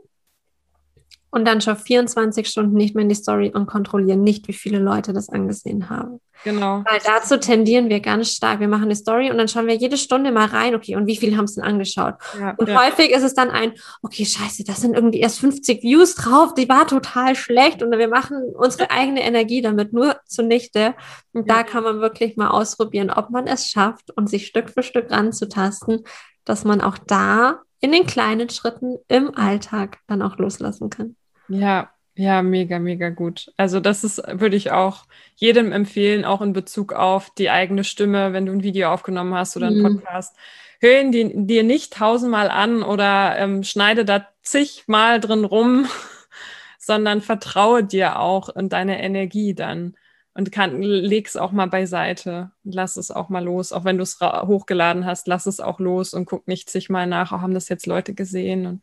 und dann schau 24 Stunden nicht mehr in die Story und kontrollieren nicht, wie viele Leute das angesehen haben. Genau. Weil dazu tendieren wir ganz stark. Wir machen eine Story und dann schauen wir jede Stunde mal rein, okay, und wie viele haben es denn angeschaut? Ja, und ja. häufig ist es dann ein, okay, scheiße, das sind irgendwie erst 50 Views drauf, die war total schlecht und wir machen unsere eigene Energie damit nur zunichte. Und ja. da kann man wirklich mal ausprobieren, ob man es schafft und sich Stück für Stück ranzutasten, dass man auch da in den kleinen Schritten im Alltag dann auch loslassen kann. Ja, ja, mega, mega gut. Also das ist, würde ich auch jedem empfehlen, auch in Bezug auf die eigene Stimme, wenn du ein Video aufgenommen hast oder einen mhm. Podcast. Hör ihn dir, dir nicht tausendmal an oder ähm, schneide da zigmal drin rum, [LAUGHS] sondern vertraue dir auch und deine Energie dann und kann, leg's auch mal beiseite. Lass es auch mal los. Auch wenn du es hochgeladen hast, lass es auch los und guck nicht zigmal nach, oh, haben das jetzt Leute gesehen und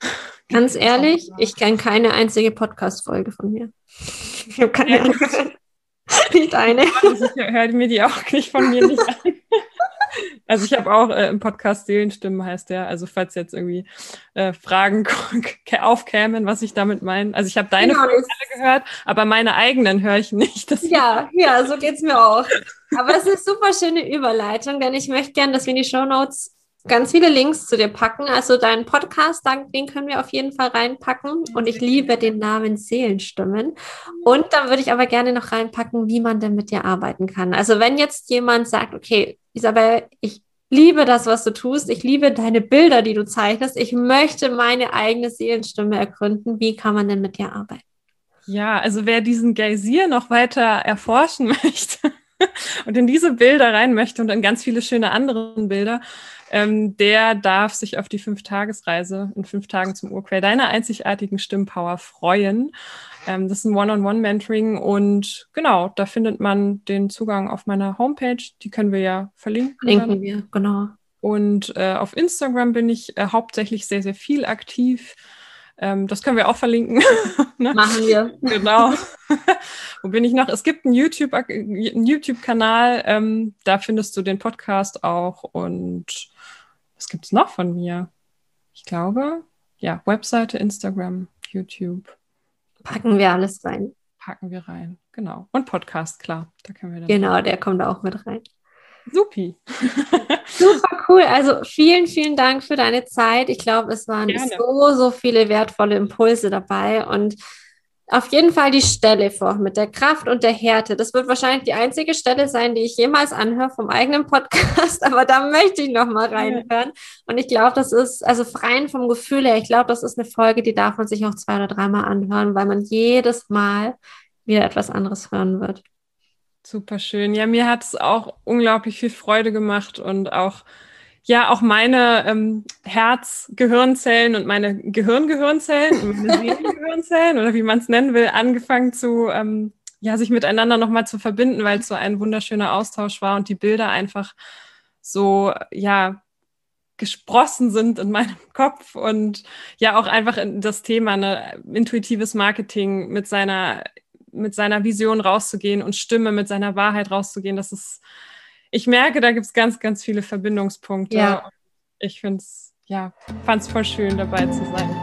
[LAUGHS] Ganz ehrlich, ich kenne keine einzige Podcast-Folge von mir. Ich habe keine [LAUGHS] Nicht eine. Ich höre mir die auch nicht von mir nicht an. Also ich habe auch äh, im Podcast Seelenstimmen heißt der. Also falls jetzt irgendwie äh, Fragen [LAUGHS] aufkämen, was ich damit meine. Also ich habe deine genau, alle gehört, aber meine eigenen höre ich nicht. Das ja, ja, so geht es mir auch. Aber es ist eine super schöne Überleitung, denn ich möchte gerne, dass wir in die Show Notes ganz viele Links zu dir packen. Also deinen Podcast, den können wir auf jeden Fall reinpacken. Und ich liebe den Namen Seelenstimmen. Und dann würde ich aber gerne noch reinpacken, wie man denn mit dir arbeiten kann. Also wenn jetzt jemand sagt, okay, Isabel, ich liebe das, was du tust. Ich liebe deine Bilder, die du zeichnest. Ich möchte meine eigene Seelenstimme ergründen. Wie kann man denn mit dir arbeiten? Ja, also wer diesen Geysir noch weiter erforschen [LAUGHS] möchte und in diese Bilder rein möchte und in ganz viele schöne andere Bilder, ähm, der darf sich auf die Fünf-Tagesreise in fünf Tagen zum Urquell deiner einzigartigen Stimmpower freuen. Ähm, das ist ein One-on-One-Mentoring und genau, da findet man den Zugang auf meiner Homepage. Die können wir ja verlinken. Verlinken wir, genau. Und äh, auf Instagram bin ich äh, hauptsächlich sehr, sehr viel aktiv. Ähm, das können wir auch verlinken. [LAUGHS] ne? Machen wir. Genau. [LAUGHS] Wo bin ich noch? Es gibt einen YouTube-Kanal, YouTube ähm, da findest du den Podcast auch. Und was gibt es noch von mir? Ich glaube, ja, Webseite, Instagram, YouTube. Packen wir alles rein. Packen wir rein, genau. Und Podcast, klar. Da können wir dann genau, der kommt auch mit rein. Supi. [LAUGHS] Super cool. Also vielen, vielen Dank für deine Zeit. Ich glaube, es waren Gerne. so, so viele wertvolle Impulse dabei. Und auf jeden Fall die Stelle vor mit der Kraft und der Härte. Das wird wahrscheinlich die einzige Stelle sein, die ich jemals anhöre vom eigenen Podcast, [LAUGHS] aber da möchte ich noch mal reinhören. Und ich glaube, das ist, also rein vom Gefühl her, ich glaube, das ist eine Folge, die darf man sich auch zwei oder dreimal anhören, weil man jedes Mal wieder etwas anderes hören wird. Super schön. Ja, mir hat es auch unglaublich viel Freude gemacht und auch ja auch meine ähm, Herz-Gehirnzellen und meine Gehirn-Gehirnzellen und meine [LAUGHS] Seelen-Gehirnzellen oder wie man es nennen will, angefangen zu, ähm, ja, sich miteinander nochmal zu verbinden, weil es so ein wunderschöner Austausch war und die Bilder einfach so, ja, gesprossen sind in meinem [LAUGHS] Kopf und ja auch einfach das Thema, ne, intuitives Marketing mit seiner, mit seiner Vision rauszugehen und Stimme mit seiner Wahrheit rauszugehen, das ist ich merke, da gibt es ganz, ganz viele Verbindungspunkte. Ja. Ich finde es, ja, fand es voll schön, dabei zu sein.